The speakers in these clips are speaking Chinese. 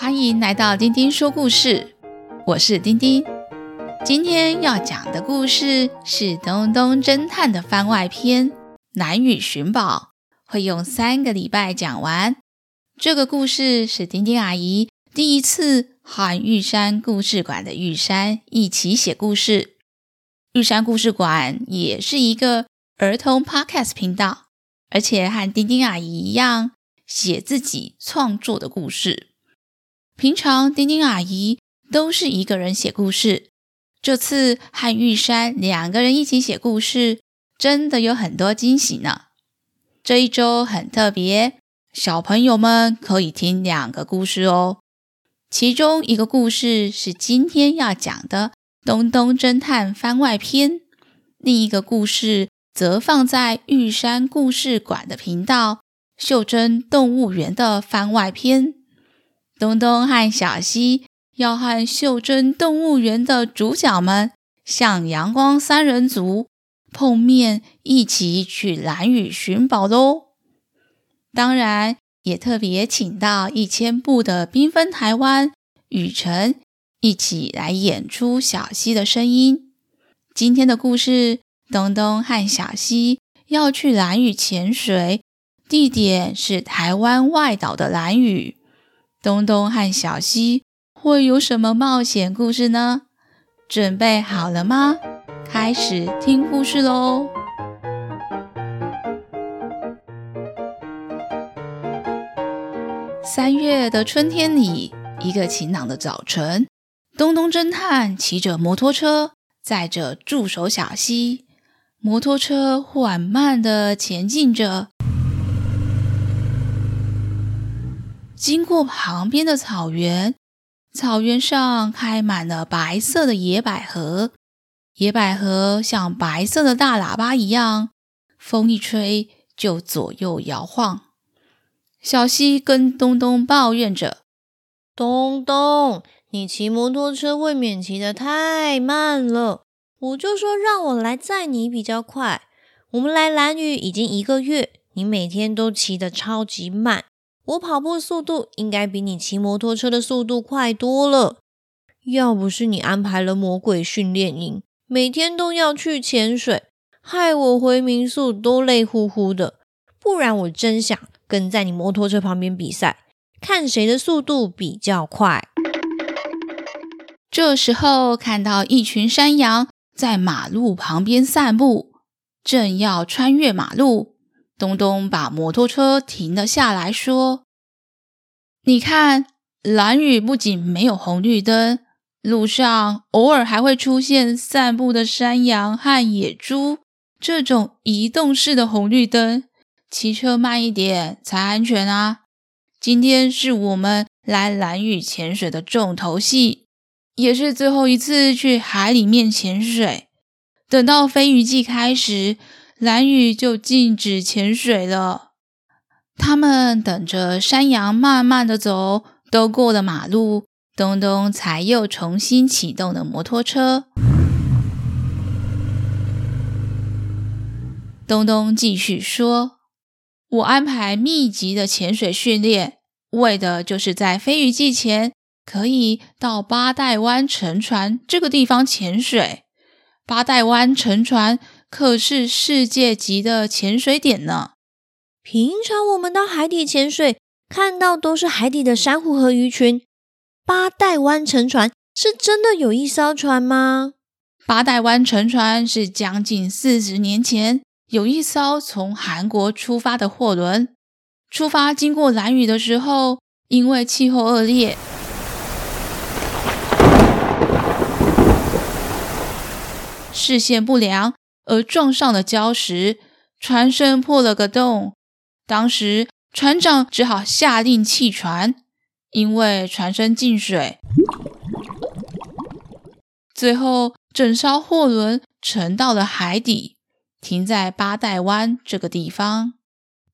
欢迎来到丁丁说故事，我是丁丁。今天要讲的故事是《东东侦探》的番外篇《兰屿寻宝》，会用三个礼拜讲完。这个故事是丁丁阿姨第一次和玉山故事馆的玉山一起写故事。玉山故事馆也是一个儿童 Podcast 频道，而且和丁丁阿姨一样写自己创作的故事。平常丁丁阿姨都是一个人写故事，这次和玉山两个人一起写故事，真的有很多惊喜呢。这一周很特别，小朋友们可以听两个故事哦。其中一个故事是今天要讲的《东东侦探》番外篇，另一个故事则放在玉山故事馆的频道《袖珍动物园》的番外篇。东东和小西要和袖珍动物园的主角们向阳光三人组碰面，一起去蓝屿寻宝喽！当然，也特别请到一千步的缤纷台湾雨辰一起来演出小溪的声音。今天的故事，东东和小溪要去蓝屿潜水，地点是台湾外岛的蓝屿。东东和小西会有什么冒险故事呢？准备好了吗？开始听故事喽！三月的春天里，一个晴朗的早晨，东东侦探骑着摩托车，载着助手小西，摩托车缓慢地前进着。经过旁边的草原，草原上开满了白色的野百合，野百合像白色的大喇叭一样，风一吹就左右摇晃。小西跟东东抱怨着：“东东，你骑摩托车未免骑得太慢了，我就说让我来载你比较快。我们来蓝雨已经一个月，你每天都骑得超级慢。”我跑步速度应该比你骑摩托车的速度快多了。要不是你安排了魔鬼训练营，每天都要去潜水，害我回民宿都累乎乎的。不然我真想跟在你摩托车旁边比赛，看谁的速度比较快。这时候看到一群山羊在马路旁边散步，正要穿越马路。东东把摩托车停了下来，说：“你看，蓝屿不仅没有红绿灯，路上偶尔还会出现散步的山羊和野猪。这种移动式的红绿灯，骑车慢一点才安全啊！今天是我们来蓝屿潜水的重头戏，也是最后一次去海里面潜水。等到飞鱼季开始。”蓝雨就禁止潜水了。他们等着山羊慢慢的走，都过了马路，东东才又重新启动了摩托车。东东继续说：“我安排密集的潜水训练，为的就是在飞鱼季前可以到八代湾沉船这个地方潜水。八代湾沉船。”可是世界级的潜水点呢。平常我们到海底潜水，看到都是海底的珊瑚和鱼群。八代湾沉船是真的有一艘船吗？八代湾沉船是将近四十年前有一艘从韩国出发的货轮，出发经过蓝屿的时候，因为气候恶劣，视线不良。而撞上了礁石，船身破了个洞。当时船长只好下令弃船，因为船身进水。最后，整艘货轮沉到了海底，停在八代湾这个地方。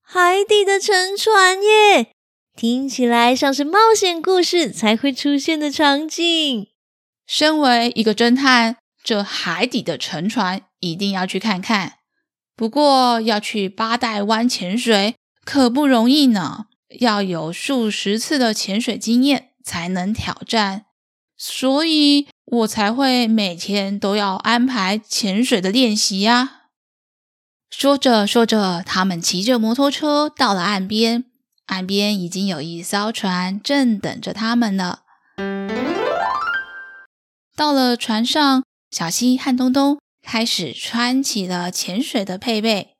海底的沉船耶，听起来像是冒险故事才会出现的场景。身为一个侦探，这海底的沉船。一定要去看看，不过要去八代湾潜水可不容易呢，要有数十次的潜水经验才能挑战，所以我才会每天都要安排潜水的练习呀。说着说着，他们骑着摩托车到了岸边，岸边已经有一艘船正等着他们了。到了船上，小希和东东开始穿起了潜水的配备。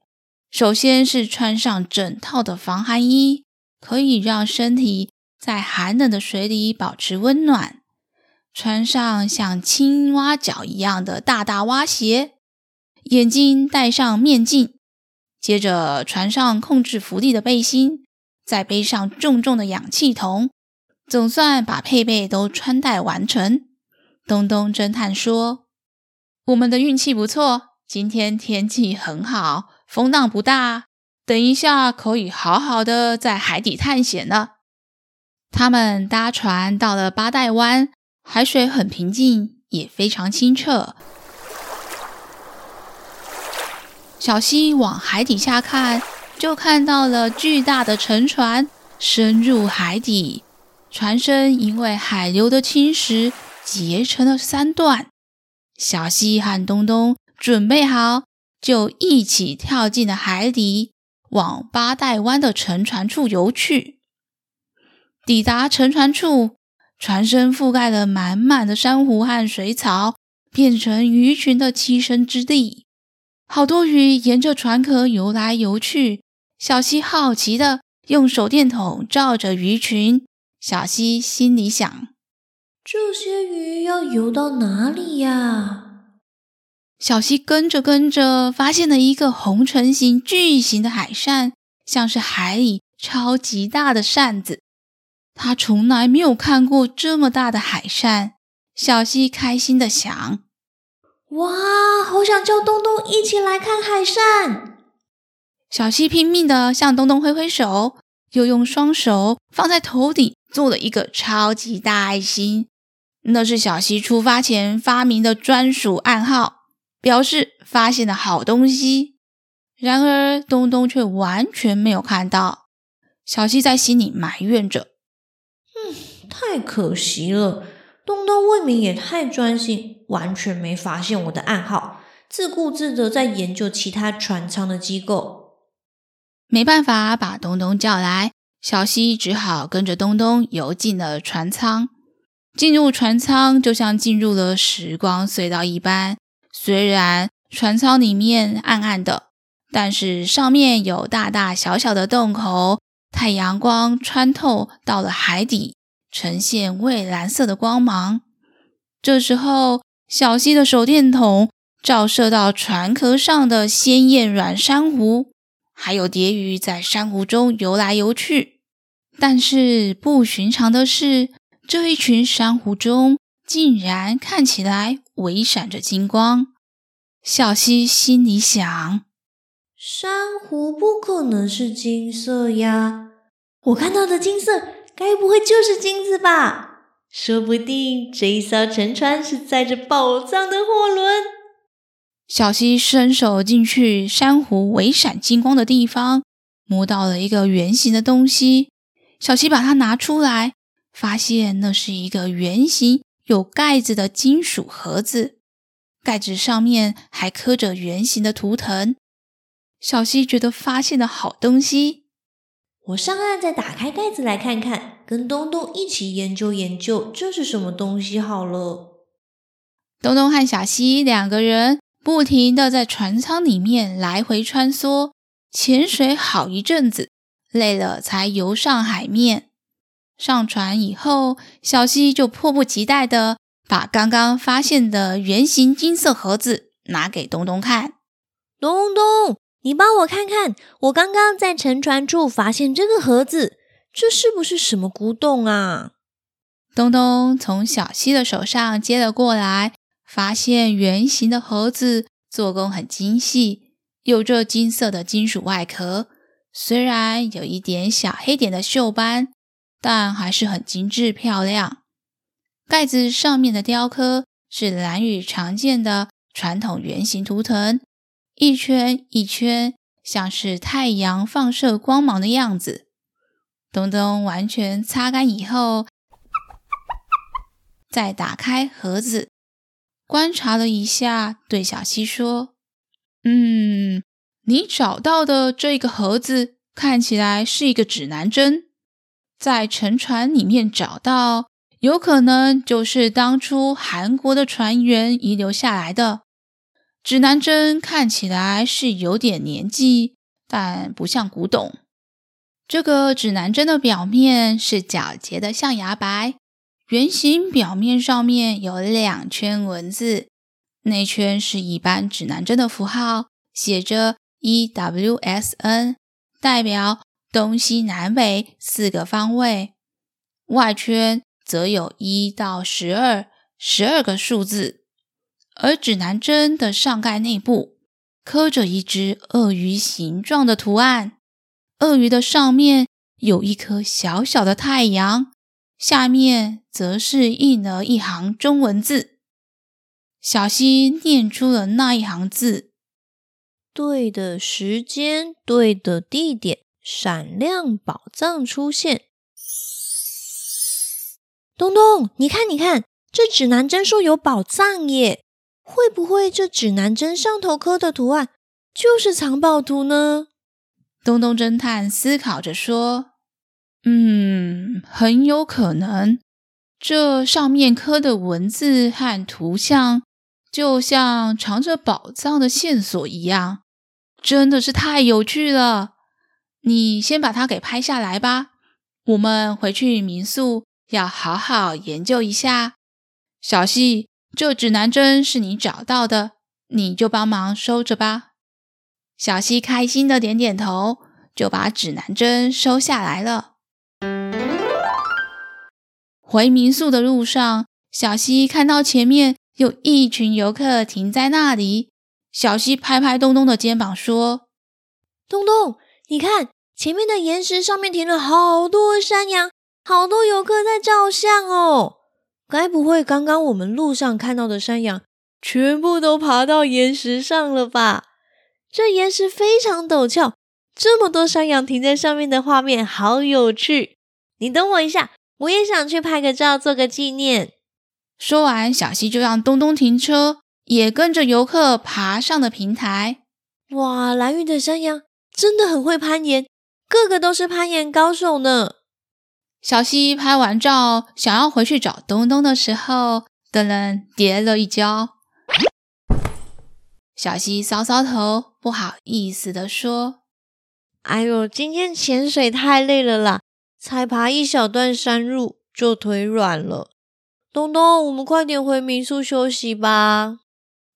首先是穿上整套的防寒衣，可以让身体在寒冷的水里保持温暖。穿上像青蛙脚一样的大大蛙鞋。眼睛戴上面镜，接着穿上控制浮力的背心，再背上重重的氧气筒，总算把配备都穿戴完成。东东侦探说：“我们的运气不错，今天天气很好，风浪不大，等一下可以好好的在海底探险了。”他们搭船到了八代湾，海水很平静，也非常清澈。小溪往海底下看，就看到了巨大的沉船深入海底，船身因为海流的侵蚀结成了三段。小希和东东准备好，就一起跳进了海底，往八代湾的沉船处游去。抵达沉船处，船身覆盖了满满的珊瑚和水草，变成鱼群的栖身之地。好多鱼沿着船壳游来游去，小希好奇地用手电筒照着鱼群。小希心里想：这些鱼要游到哪里呀？小溪跟着跟着，发现了一个红唇形巨型的海扇，像是海里超级大的扇子。他从来没有看过这么大的海扇。小溪开心的想。哇，好想叫东东一起来看海扇！小溪拼命的向东东挥挥手，又用双手放在头顶做了一个超级大爱心。那是小希出发前发明的专属暗号，表示发现了好东西。然而东东却完全没有看到。小希在心里埋怨着：“嗯，太可惜了。”东东未免也太专心，完全没发现我的暗号，自顾自的在研究其他船舱的机构。没办法把东东叫来，小希只好跟着东东游进了船舱。进入船舱就像进入了时光隧道一般，虽然船舱里面暗暗的，但是上面有大大小小的洞口，太阳光穿透到了海底。呈现蔚蓝色的光芒。这时候，小希的手电筒照射到船壳上的鲜艳软珊瑚，还有蝶鱼在珊瑚中游来游去。但是不寻常的是，这一群珊瑚中竟然看起来微闪着金光。小希心里想：珊瑚不可能是金色呀，我看到的金色。该不会就是金子吧？说不定这一艘沉船是载着宝藏的货轮。小希伸手进去珊瑚微闪金光的地方，摸到了一个圆形的东西。小希把它拿出来，发现那是一个圆形有盖子的金属盒子，盖子上面还刻着圆形的图腾。小西觉得发现了好东西。我上岸再打开盖子来看看，跟东东一起研究研究这是什么东西好了。东东和小西两个人不停的在船舱里面来回穿梭，潜水好一阵子，累了才游上海面。上船以后，小希就迫不及待的把刚刚发现的圆形金色盒子拿给东东看。东东。你帮我看看，我刚刚在沉船处发现这个盒子，这是不是什么古董啊？东东从小希的手上接了过来，发现圆形的盒子做工很精细，有着金色的金属外壳，虽然有一点小黑点的锈斑，但还是很精致漂亮。盖子上面的雕刻是蓝屿常见的传统圆形图腾。一圈一圈，像是太阳放射光芒的样子。东东完全擦干以后，再打开盒子，观察了一下，对小希说：“嗯，你找到的这个盒子看起来是一个指南针，在沉船里面找到，有可能就是当初韩国的船员遗留下来的。指南针看起来是有点年纪，但不像古董。这个指南针的表面是皎洁的象牙白。”圆形表面上面有两圈文字，内圈是一般指南针的符号，写着 EWSN，代表东西南北四个方位。外圈则有一到十二，十二个数字。而指南针的上盖内部刻着一只鳄鱼形状的图案，鳄鱼的上面有一颗小小的太阳。下面则是印了一行中文字，小希念出了那一行字：“对的时间，对的地点，闪亮宝藏出现。”东东，你看，你看，这指南针说有宝藏耶！会不会这指南针上头刻的图案就是藏宝图呢？东东侦探思考着说。嗯，很有可能，这上面刻的文字和图像，就像藏着宝藏的线索一样，真的是太有趣了。你先把它给拍下来吧，我们回去民宿要好好研究一下。小西，这指南针是你找到的，你就帮忙收着吧。小西开心的点点头，就把指南针收下来了。回民宿的路上，小西看到前面有一群游客停在那里。小西拍拍东东的肩膀说：“东东，你看前面的岩石上面停了好多山羊，好多游客在照相哦。该不会刚刚我们路上看到的山羊全部都爬到岩石上了吧？这岩石非常陡峭，这么多山羊停在上面的画面好有趣。你等我一下。”我也想去拍个照，做个纪念。说完，小溪就让东东停车，也跟着游客爬上了平台。哇，蓝玉的山羊真的很会攀岩，个个都是攀岩高手呢。小西拍完照，想要回去找东东的时候，等人跌了一跤。小西搔搔头，不好意思的说：“哎呦，今天潜水太累了啦。”才爬一小段山路就腿软了，东东，我们快点回民宿休息吧。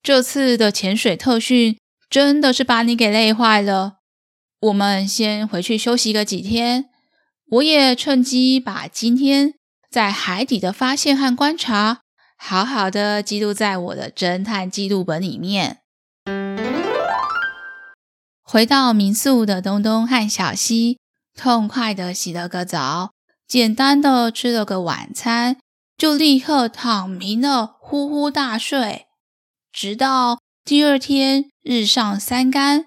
这次的潜水特训真的是把你给累坏了，我们先回去休息个几天。我也趁机把今天在海底的发现和观察，好好的记录在我的侦探记录本里面。回到民宿的东东和小西。痛快的洗了个澡，简单的吃了个晚餐，就立刻躺平了，呼呼大睡。直到第二天日上三竿，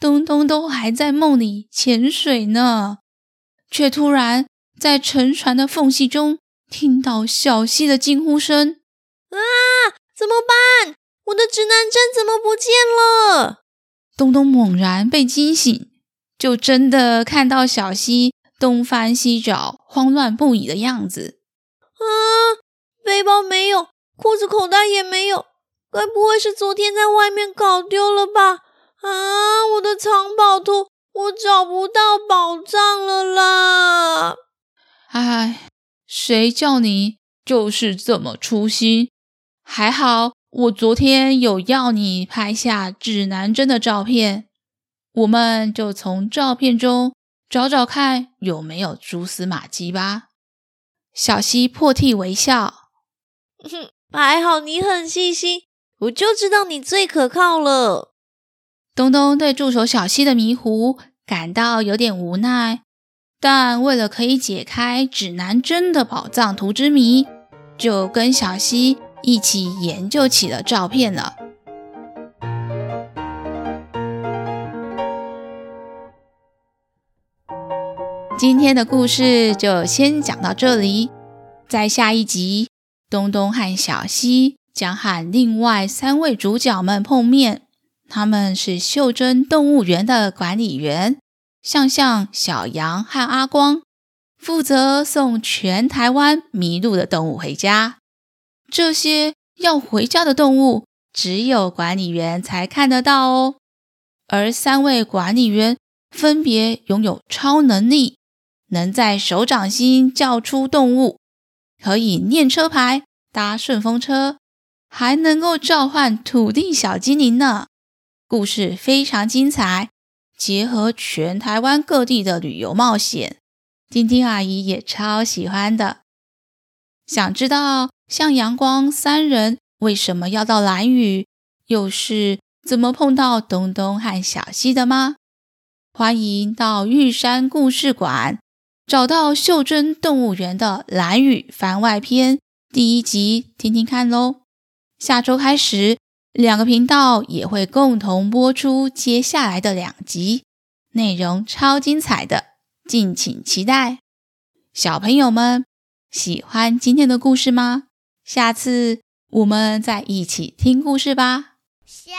东东都还在梦里潜水呢，却突然在沉船的缝隙中听到小溪的惊呼声：“啊，怎么办？我的指南针怎么不见了？”东东猛然被惊醒。就真的看到小溪东翻西找、慌乱不已的样子。啊，背包没有，裤子口袋也没有，该不会是昨天在外面搞丢了吧？啊，我的藏宝图，我找不到宝藏了啦！唉，谁叫你就是这么粗心？还好我昨天有要你拍下指南针的照片。我们就从照片中找找看有没有蛛丝马迹吧。小希破涕为笑，哼，还好你很细心，我就知道你最可靠了。东东对助手小西的迷糊感到有点无奈，但为了可以解开指南针的宝藏图之谜，就跟小西一起研究起了照片了。今天的故事就先讲到这里，在下一集，东东和小西将和另外三位主角们碰面。他们是袖珍动物园的管理员，向向、小羊和阿光，负责送全台湾迷路的动物回家。这些要回家的动物，只有管理员才看得到哦。而三位管理员分别拥有超能力，能在手掌心叫出动物，可以念车牌、搭顺风车，还能够召唤土地小精灵呢。故事非常精彩，结合全台湾各地的旅游冒险，丁丁阿姨也超喜欢的。想知道向阳光三人为什么要到蓝屿，又是怎么碰到东东和小西的吗？欢迎到玉山故事馆找到袖珍动物园的蓝屿番外篇第一集听听看喽。下周开始。两个频道也会共同播出接下来的两集，内容超精彩的，敬请期待。小朋友们喜欢今天的故事吗？下次我们再一起听故事吧。下